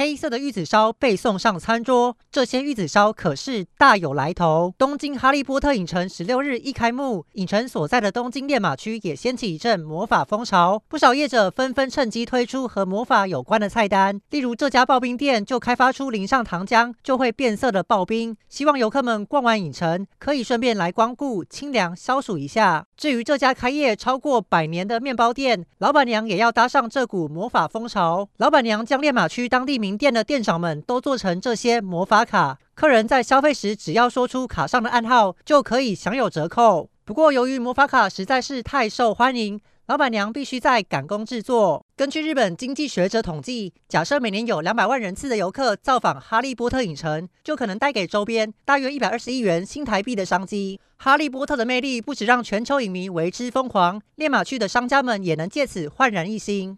黑色的玉子烧被送上餐桌，这些玉子烧可是大有来头。东京哈利波特影城十六日一开幕，影城所在的东京练马区也掀起一阵魔法风潮，不少业者纷纷趁机推出和魔法有关的菜单。例如这家刨冰店就开发出淋上糖浆就会变色的刨冰，希望游客们逛完影城可以顺便来光顾，清凉消暑一下。至于这家开业超过百年的面包店，老板娘也要搭上这股魔法风潮，老板娘将练马区当地名店的店长们都做成这些魔法卡，客人在消费时只要说出卡上的暗号，就可以享有折扣。不过，由于魔法卡实在是太受欢迎，老板娘必须再赶工制作。根据日本经济学者统计，假设每年有两百万人次的游客造访哈利波特影城，就可能带给周边大约一百二十亿元新台币的商机。哈利波特的魅力不止让全球影迷为之疯狂，练马区的商家们也能借此焕然一新。